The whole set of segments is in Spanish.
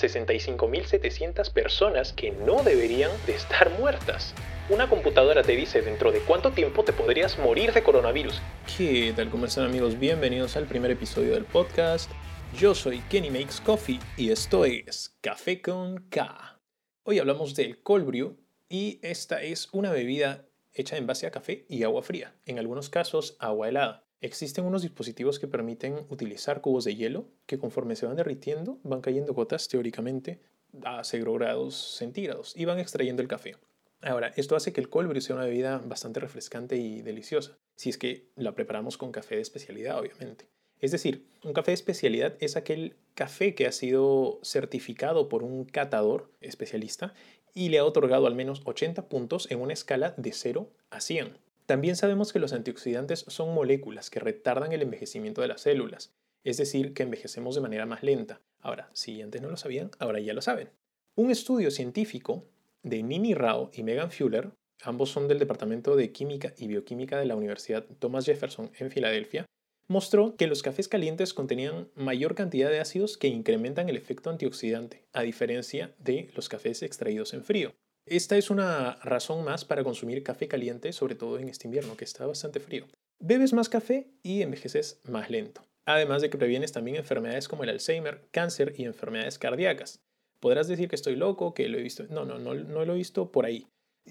65.700 personas que no deberían de estar muertas. Una computadora te dice dentro de cuánto tiempo te podrías morir de coronavirus. ¿Qué tal? ¿Cómo están amigos? Bienvenidos al primer episodio del podcast. Yo soy Kenny Makes Coffee y esto es Café con K. Hoy hablamos del cold y esta es una bebida hecha en base a café y agua fría, en algunos casos agua helada. Existen unos dispositivos que permiten utilizar cubos de hielo que conforme se van derritiendo van cayendo gotas teóricamente a 0 grados centígrados y van extrayendo el café. Ahora, esto hace que el cold sea una bebida bastante refrescante y deliciosa, si es que la preparamos con café de especialidad, obviamente. Es decir, un café de especialidad es aquel café que ha sido certificado por un catador especialista y le ha otorgado al menos 80 puntos en una escala de 0 a 100. También sabemos que los antioxidantes son moléculas que retardan el envejecimiento de las células, es decir, que envejecemos de manera más lenta. Ahora, si antes no lo sabían, ahora ya lo saben. Un estudio científico de Nini Rao y Megan Fuller, ambos son del Departamento de Química y Bioquímica de la Universidad Thomas Jefferson en Filadelfia, mostró que los cafés calientes contenían mayor cantidad de ácidos que incrementan el efecto antioxidante, a diferencia de los cafés extraídos en frío. Esta es una razón más para consumir café caliente, sobre todo en este invierno, que está bastante frío. Bebes más café y envejeces más lento. Además de que previenes también enfermedades como el Alzheimer, cáncer y enfermedades cardíacas. Podrás decir que estoy loco, que lo he visto. No, no, no, no lo he visto por ahí.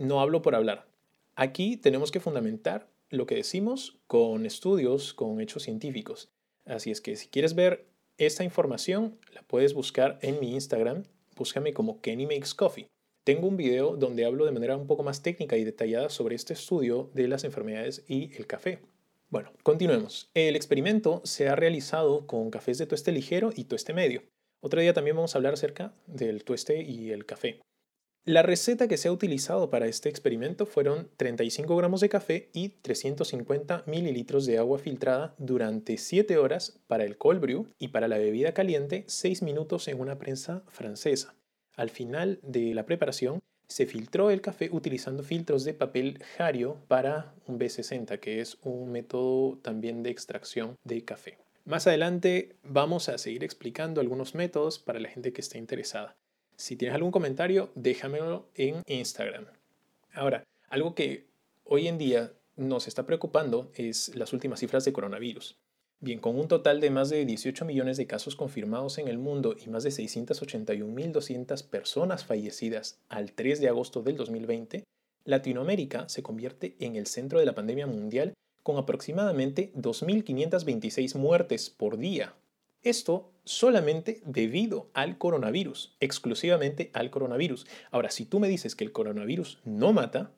No hablo por hablar. Aquí tenemos que fundamentar lo que decimos con estudios, con hechos científicos. Así es que si quieres ver esta información, la puedes buscar en mi Instagram. Búscame como Kenny Makes Coffee. Tengo un video donde hablo de manera un poco más técnica y detallada sobre este estudio de las enfermedades y el café. Bueno, continuemos. El experimento se ha realizado con cafés de tueste ligero y tueste medio. Otro día también vamos a hablar acerca del tueste y el café. La receta que se ha utilizado para este experimento fueron 35 gramos de café y 350 mililitros de agua filtrada durante 7 horas para el cold brew y para la bebida caliente 6 minutos en una prensa francesa. Al final de la preparación, se filtró el café utilizando filtros de papel Jario para un B60, que es un método también de extracción de café. Más adelante vamos a seguir explicando algunos métodos para la gente que esté interesada. Si tienes algún comentario, déjamelo en Instagram. Ahora, algo que hoy en día nos está preocupando es las últimas cifras de coronavirus. Bien, con un total de más de 18 millones de casos confirmados en el mundo y más de 681.200 personas fallecidas al 3 de agosto del 2020, Latinoamérica se convierte en el centro de la pandemia mundial con aproximadamente 2.526 muertes por día. Esto solamente debido al coronavirus, exclusivamente al coronavirus. Ahora, si tú me dices que el coronavirus no mata,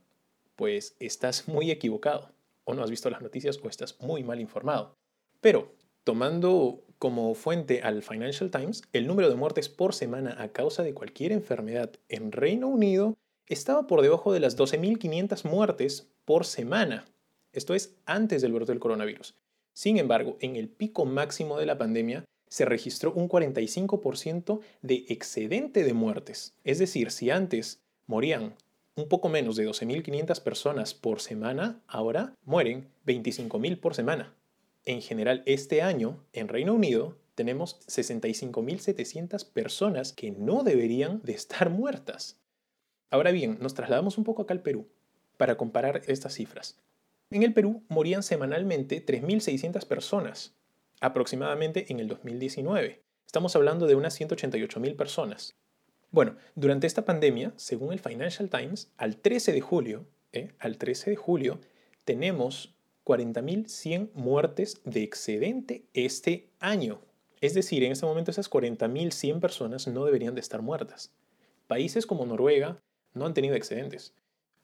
pues estás muy equivocado, o no has visto las noticias o estás muy mal informado. Pero, tomando como fuente al Financial Times, el número de muertes por semana a causa de cualquier enfermedad en Reino Unido estaba por debajo de las 12.500 muertes por semana. Esto es antes del brote del coronavirus. Sin embargo, en el pico máximo de la pandemia se registró un 45% de excedente de muertes. Es decir, si antes morían un poco menos de 12.500 personas por semana, ahora mueren 25.000 por semana. En general, este año, en Reino Unido, tenemos 65.700 personas que no deberían de estar muertas. Ahora bien, nos trasladamos un poco acá al Perú para comparar estas cifras. En el Perú morían semanalmente 3.600 personas, aproximadamente en el 2019. Estamos hablando de unas 188.000 personas. Bueno, durante esta pandemia, según el Financial Times, al 13 de julio, ¿eh? al 13 de julio, tenemos 40.100 muertes de excedente este año. Es decir, en este momento esas 40.100 personas no deberían de estar muertas. Países como Noruega no han tenido excedentes.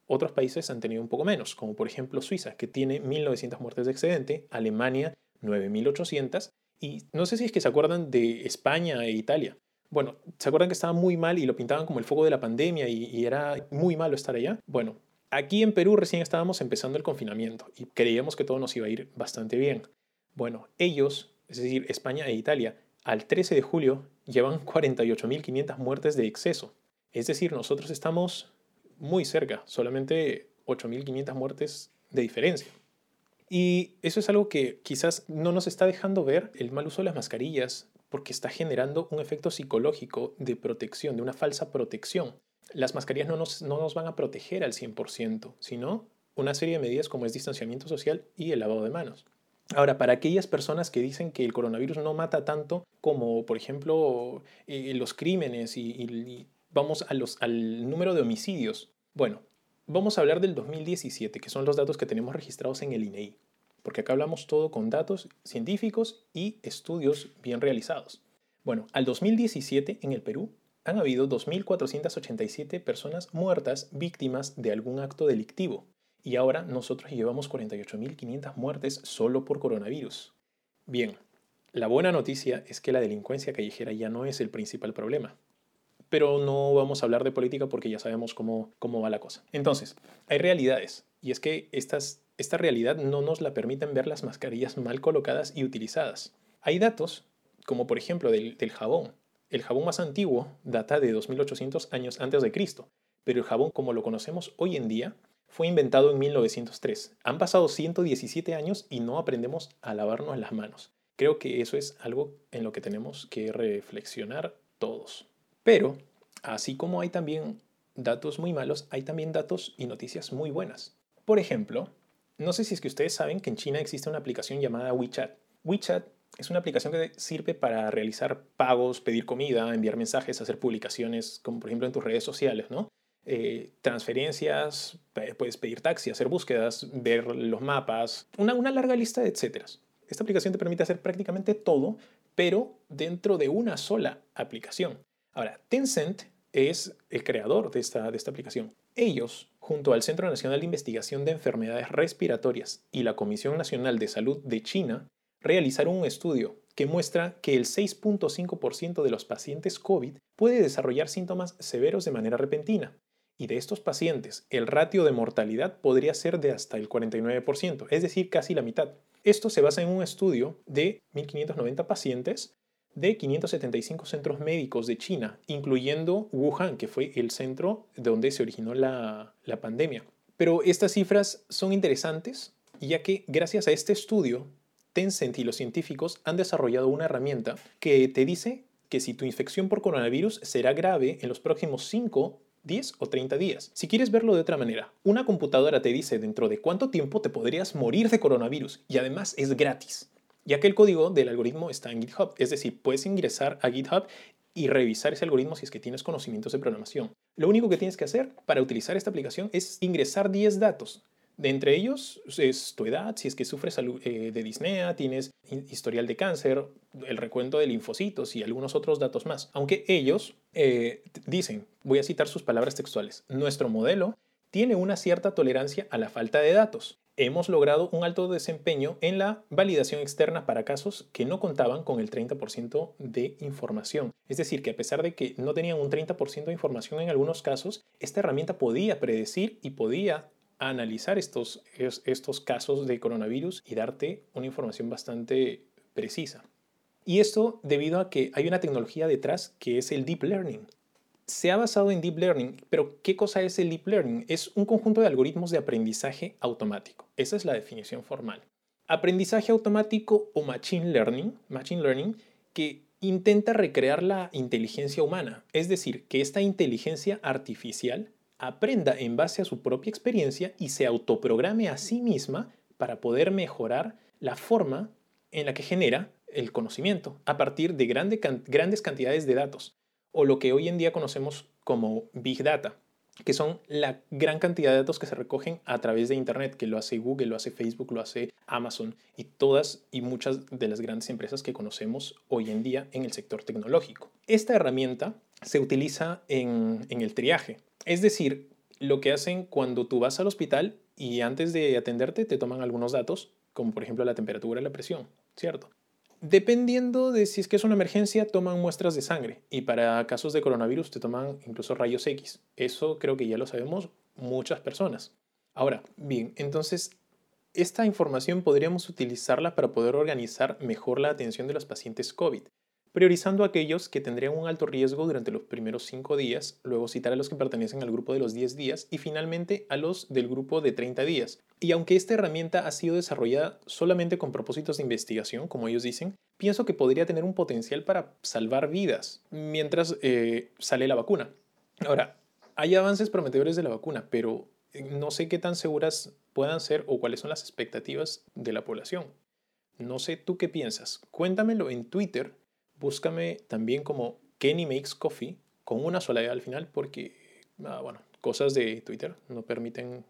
Otros países han tenido un poco menos, como por ejemplo Suiza, que tiene 1.900 muertes de excedente, Alemania 9.800, y no sé si es que se acuerdan de España e Italia. Bueno, ¿se acuerdan que estaba muy mal y lo pintaban como el fuego de la pandemia y, y era muy malo estar allá? Bueno, Aquí en Perú recién estábamos empezando el confinamiento y creíamos que todo nos iba a ir bastante bien. Bueno, ellos, es decir, España e Italia, al 13 de julio llevan 48.500 muertes de exceso. Es decir, nosotros estamos muy cerca, solamente 8.500 muertes de diferencia. Y eso es algo que quizás no nos está dejando ver el mal uso de las mascarillas, porque está generando un efecto psicológico de protección, de una falsa protección. Las mascarillas no nos, no nos van a proteger al 100%, sino una serie de medidas como es distanciamiento social y el lavado de manos. Ahora, para aquellas personas que dicen que el coronavirus no mata tanto como, por ejemplo, eh, los crímenes y, vamos a los, al número de homicidios, bueno, vamos a hablar del 2017, que son los datos que tenemos registrados en el INEI, e porque acá hablamos todo con datos científicos y estudios bien realizados. Bueno, al 2017 en el Perú han habido 2.487 personas muertas víctimas de algún acto delictivo. Y ahora nosotros llevamos 48.500 muertes solo por coronavirus. Bien, la buena noticia es que la delincuencia callejera ya no es el principal problema. Pero no vamos a hablar de política porque ya sabemos cómo, cómo va la cosa. Entonces, hay realidades. Y es que estas, esta realidad no nos la permiten ver las mascarillas mal colocadas y utilizadas. Hay datos, como por ejemplo del, del jabón. El jabón más antiguo data de 2800 años antes de Cristo, pero el jabón como lo conocemos hoy en día fue inventado en 1903. Han pasado 117 años y no aprendemos a lavarnos las manos. Creo que eso es algo en lo que tenemos que reflexionar todos. Pero, así como hay también datos muy malos, hay también datos y noticias muy buenas. Por ejemplo, no sé si es que ustedes saben que en China existe una aplicación llamada WeChat. WeChat es una aplicación que sirve para realizar pagos, pedir comida, enviar mensajes, hacer publicaciones, como por ejemplo en tus redes sociales, ¿no? Eh, transferencias, puedes pedir taxi, hacer búsquedas, ver los mapas, una, una larga lista de etcéteras. Esta aplicación te permite hacer prácticamente todo, pero dentro de una sola aplicación. Ahora, Tencent es el creador de esta, de esta aplicación. Ellos, junto al Centro Nacional de Investigación de Enfermedades Respiratorias y la Comisión Nacional de Salud de China, realizaron un estudio que muestra que el 6.5% de los pacientes COVID puede desarrollar síntomas severos de manera repentina y de estos pacientes, el ratio de mortalidad podría ser de hasta el 49%, es decir, casi la mitad. Esto se basa en un estudio de 1.590 pacientes de 575 centros médicos de China, incluyendo Wuhan, que fue el centro donde se originó la, la pandemia. Pero estas cifras son interesantes, ya que gracias a este estudio, Tencent y los científicos han desarrollado una herramienta que te dice que si tu infección por coronavirus será grave en los próximos 5 10 o 30 días. Si quieres verlo de otra manera, una computadora te dice dentro de cuánto tiempo te podrías morir de coronavirus y además es gratis, ya que el código del algoritmo está en GitHub, es decir, puedes ingresar a GitHub y revisar ese algoritmo si es que tienes conocimientos de programación. Lo único que tienes que hacer para utilizar esta aplicación es ingresar 10 datos, de entre ellos es tu edad, si es que sufres eh, de disnea, tienes historial de cáncer, el recuento de linfocitos y algunos otros datos más. Aunque ellos eh, dicen, voy a citar sus palabras textuales, nuestro modelo tiene una cierta tolerancia a la falta de datos. Hemos logrado un alto desempeño en la validación externa para casos que no contaban con el 30% de información. Es decir, que a pesar de que no tenían un 30% de información en algunos casos, esta herramienta podía predecir y podía analizar estos, estos casos de coronavirus y darte una información bastante precisa. Y esto debido a que hay una tecnología detrás que es el Deep Learning. Se ha basado en Deep Learning, pero ¿qué cosa es el Deep Learning? Es un conjunto de algoritmos de aprendizaje automático. Esa es la definición formal. Aprendizaje automático o Machine Learning, Machine Learning que intenta recrear la inteligencia humana, es decir, que esta inteligencia artificial aprenda en base a su propia experiencia y se autoprograme a sí misma para poder mejorar la forma en la que genera el conocimiento a partir de grandes cantidades de datos, o lo que hoy en día conocemos como Big Data, que son la gran cantidad de datos que se recogen a través de Internet, que lo hace Google, lo hace Facebook, lo hace Amazon y todas y muchas de las grandes empresas que conocemos hoy en día en el sector tecnológico. Esta herramienta se utiliza en, el triaje, es decir, lo que hacen cuando tú vas al hospital y antes de atenderte te toman algunos datos, como por ejemplo la temperatura y la presión, ¿cierto? Dependiendo de si es que es una emergencia, toman muestras de sangre y para casos de coronavirus te toman incluso rayos X. Eso creo que ya lo sabemos muchas personas. Ahora, bien, entonces esta información podríamos utilizarla para poder organizar mejor la atención de los pacientes COVID priorizando aquellos que tendrían un alto riesgo durante los primeros 5 días, luego citar a los que pertenecen al grupo de los 10 días y finalmente a los del grupo de 30 días. Y aunque esta herramienta ha sido desarrollada solamente con propósitos de investigación, como ellos dicen, pienso que podría tener un potencial para salvar vidas mientras eh, sale la vacuna. Ahora, hay avances prometedores de la vacuna, pero no sé qué tan seguras puedan ser o cuáles son las expectativas de la población. No sé tú qué piensas. Cuéntamelo en Twitter. Búscame también como Kenny Makes Coffee con una sola E al final porque, ah, bueno, cosas de Twitter no permiten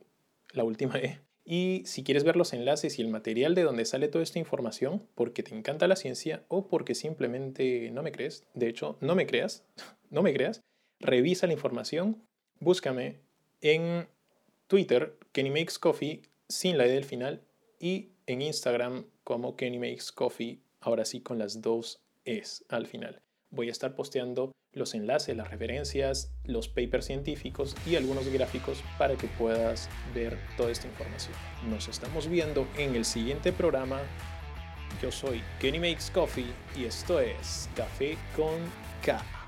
la última E. Y si quieres ver los enlaces y el material de donde sale toda esta información, porque te encanta la ciencia o porque simplemente no me crees, de hecho, no me creas, no me creas, revisa la información, búscame en Twitter, Kenny Makes Coffee, sin la E del final, y en Instagram como Kenny Makes Coffee, ahora sí con las dos Es al final. Voy a estar posteando los enlaces, las referencias, los papers científicos y algunos gráficos para que puedas ver toda esta información. Nos estamos viendo en el siguiente programa. Yo soy Kenny Makes Coffee y esto es Café con K.